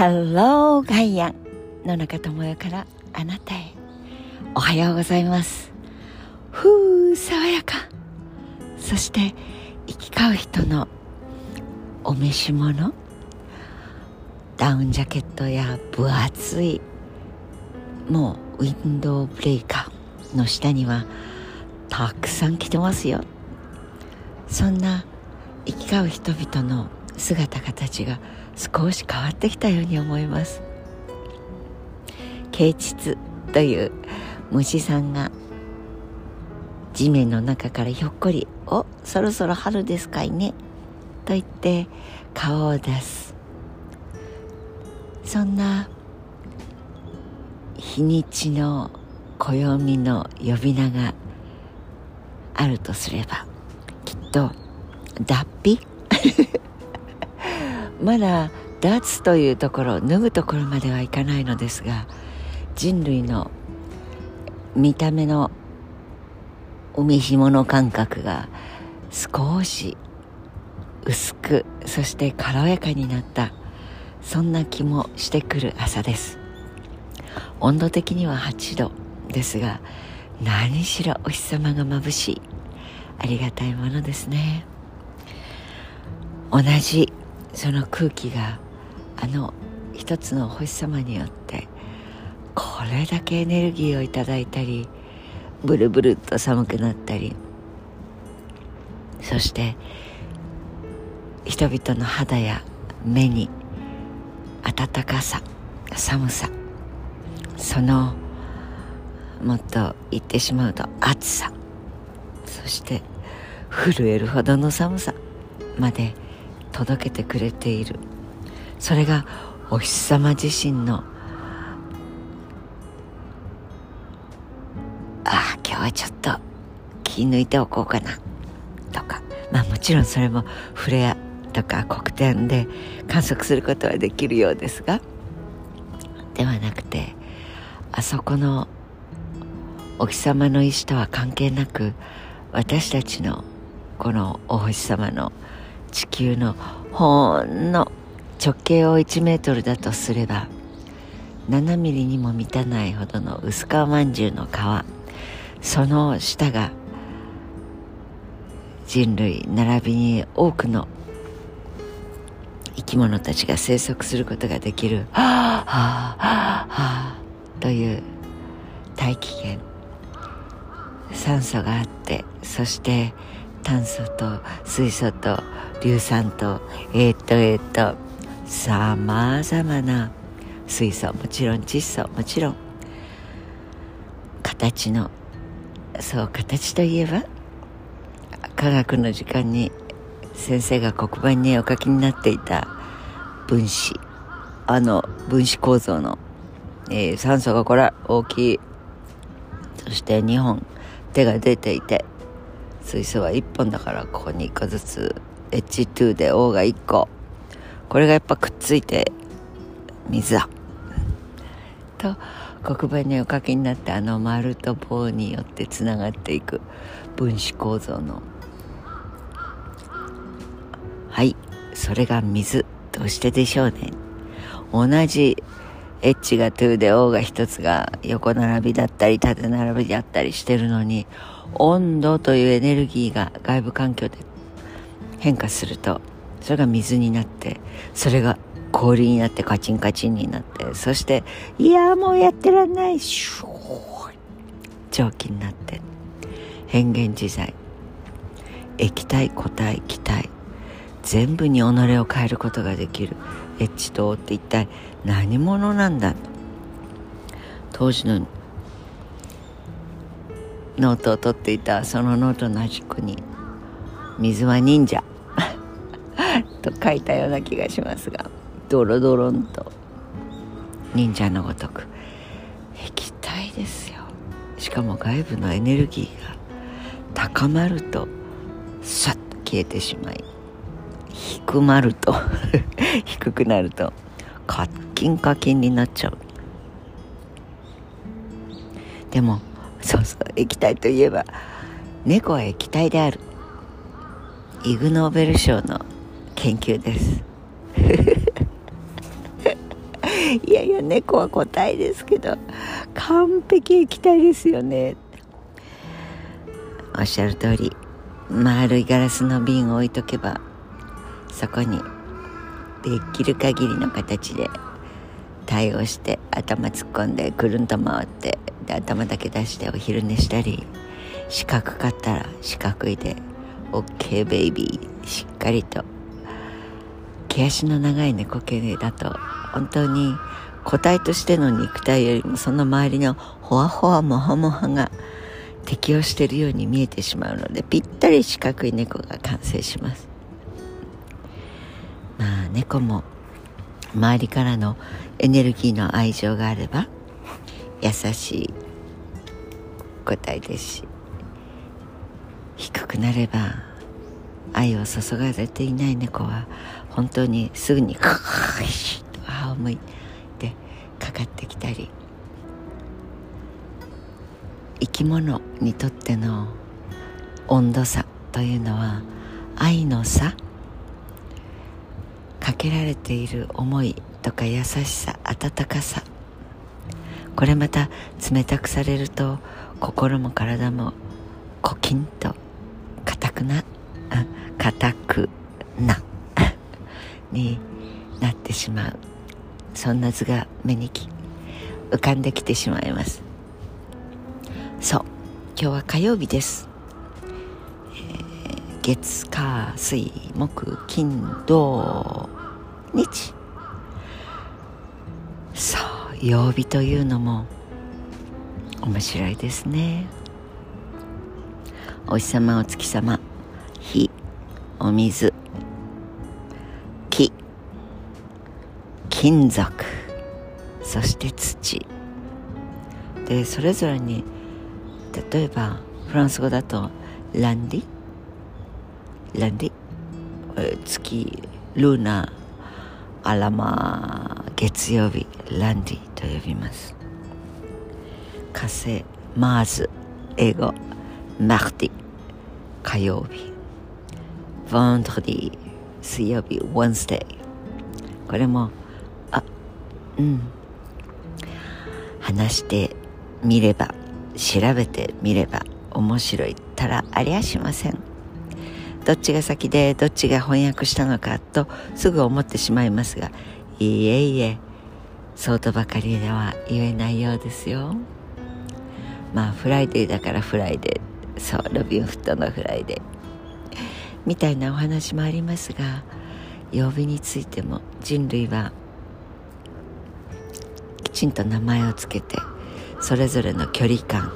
ハローガイアン野中智代からあなたへ。おはようございます。ふう爽やか。そして行き交う人のお召し物。ダウンジャケットや分厚いもうウィンドウブレーカーの下にはたくさん着てますよ。そんな行き交う人々の姿形が少し変わってきたように思います。啓蟄という虫さんが地面の中からひょっこり「おそろそろ春ですかいね」と言って顔を出す。そんな日にちの暦の呼び名があるとすればきっと脱皮？まだ脱というところ脱ぐところまではいかないのですが人類の見た目のお召し物感覚が少し薄くそして軽やかになったそんな気もしてくる朝です。温度的には8度ですが何しろお日様が眩しい。ありがたいものですね。同じその空気があの一つの星様によってこれだけエネルギーをいただいたりブルブルっと寒くなったりそして人々の肌や目に暖かさ寒さそのもっと言ってしまうと暑さそして震えるほどの寒さまで届けてくれている。それがお日様自身のああ今日はちょっと気抜いておこうかな。とか。まあもちろんそれもフレアとか黒点で観測することはできるようですが。ではなくてあそこのお日様の意志とは関係なく私たちのこのお星様の地球のほんの直径を1メートルだとすれば7ミリにも満たないほどの薄皮まんじゅうの皮。その下が人類並びに多くの生き物たちが生息することができる「はあはあはあ」という大気圏。酸素があってそして炭素と水素と硫酸とえっ、とえっ、とさまざまな水素もちろん窒素もちろん形のそう形といえば科学の時間に先生が黒板にお書きになっていた分子あの分子構造の、えー、酸素がこれ大きいそして2本手が出ていて水素は1本だからここに1個ずつ H2 で O が1個。これがやっぱくっついて水だ。と黒板にお書きになってあの丸と棒によってつながっていく分子構造の。はい。それが水どうしてでしょうね。同じ H が2で O が1つが横並びだったり縦並びだったりしてるのに温度というエネルギーが外部環境で変化するとそれが水になってそれが氷になってカチンカチンになってそしていやもうやってらんない。シュー蒸気になって。変幻自在。液体固体気体。全部に己を変えることができる。H と O って一体何者なんだ？当時のノートを取っていたそのノートの端っこに「水は忍者」と書いたような気がしますがドロドロンと。忍者のごとく。液体ですよ。しかも外部のエネルギーが高まるとさっと消えてしまい。低まると。低くなると。カッキンカキンになっちゃう。でもそうそう液体といえば猫は液体である。イグ・ノーベル賞の研究です。いやいや猫は答えですけど完璧液体ですよね。おっしゃる通り丸いガラスの瓶を置いとけばそこにできる限りの形で対応して頭突っ込んでくるんと回ってで頭だけ出してお昼寝したり四角かったら四角いで OK ベイビーしっかりと。毛足の長い猫系だと本当に個体としての肉体よりもその周りのほわほわもはもはが適応しているように見えてしまうのでぴったり四角い猫が完成します。猫も周りからのエネルギーの愛情があれば優しい個体ですし低くなれば愛を注がれていない猫は本当にすぐにクッと歯を向いてかかってきたり生き物にとっての温度差というのは愛の差かけられている思いとか優しさ温かさ。これまた冷たくされると心も体もコキンと硬くな硬くな になってしまう。そんな図が目にき浮かんできてしまいます。そう。今日は火曜日です、えー、月火水木金土。日。そう曜日というのも面白いですね。お日様お月様火お水木金属そして土。でそれぞれに例えばフランス語だとランディ？ランディ？月ルーナアラマ月曜日ランディと呼びます。火星マーズ英語マーティ火曜日ヴァンドディ水曜日 Wednesday. これもあうん。話してみれば調べてみれば面白いったらありゃしません。どっちが先でどっちが翻訳したのかとすぐ思ってしまいますがいえいえそうとばかりでは言えないようですよ。まあ Friday だからフライデー。そうロビンフットのフライデー。みたいなお話もありますが曜日についても人類はきちんと名前をつけてそれぞれの距離感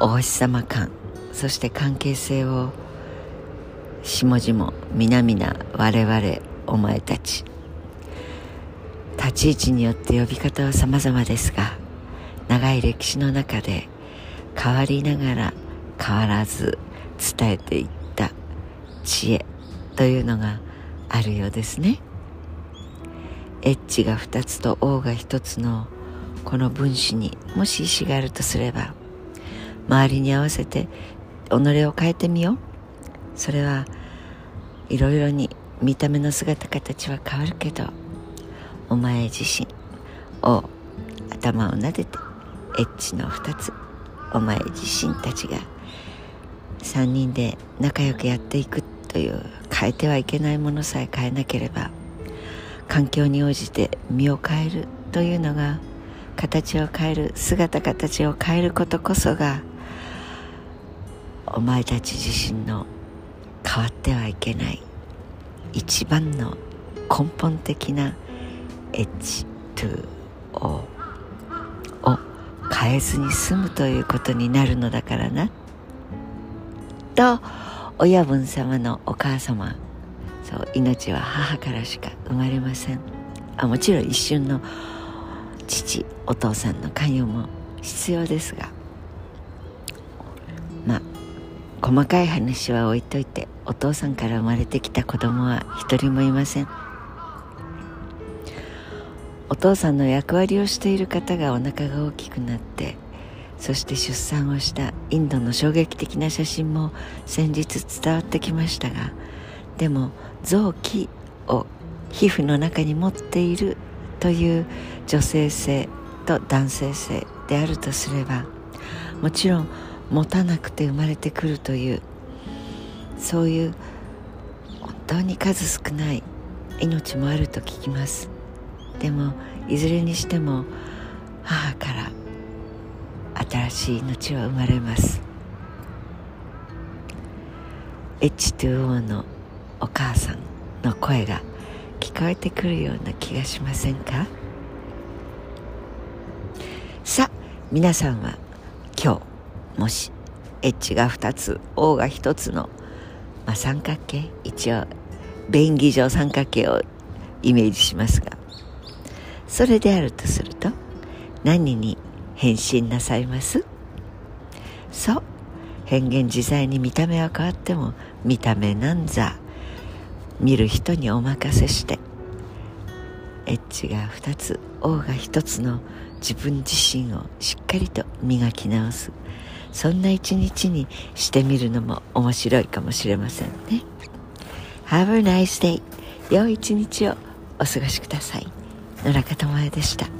お星様感そして関係性を下々皆々我々お前たち。立ち位置によって呼び方は様々ですが長い歴史の中で変わりながら変わらず伝えていった知恵というのがあるようですね。エッジが2つと O が1つのこの分子にもし意志があるとすれば周りに合わせて己を変えてみよう。それはいろいろに見た目の姿形は変わるけどお前自身を頭を撫でてエッジの2つお前自身たちが3人で仲良くやっていくという変えてはいけないものさえ変えなければ環境に応じて身を変えるというのが形を変える姿形を変えることこそがお前たち自身の変わってはいけない。一番の根本的なエッジトゥーを変えずに済むということになるのだからな。と親分様のお母様そう命は母からしか生まれません。あもちろん一瞬の父お父さんの関与も必要ですが。細かい話は置いといてお父さんから生まれてきた子供は一人もいません。お父さんの役割をしている方がお腹が大きくなってそして出産をしたインドの衝撃的な写真も先日伝わってきましたがでも臓器を皮膚の中に持っているという女性性と男性性であるとすればもちろん持たなくて生まれてくるというそういう本当に数少ない命もあると聞きます。でもいずれにしても母から新しい命は生まれます。H2O のお母さんの声が聞こえてくるような気がしませんか？さあ皆さんは今日もし H が2つ O が1つの、まあ、三角形一応便宜上三角形をイメージしますがそれであるとすると何に変身なさいます？そう。変幻自在に見た目は変わっても見た目なんざ。見る人にお任せして。エッジが2つ O が1つの自分自身をしっかりと磨き直す。そんな一日にしてみるのも面白いかもしれませんね。Have a nice day 良い一日をお過ごしください。野中智恵でした。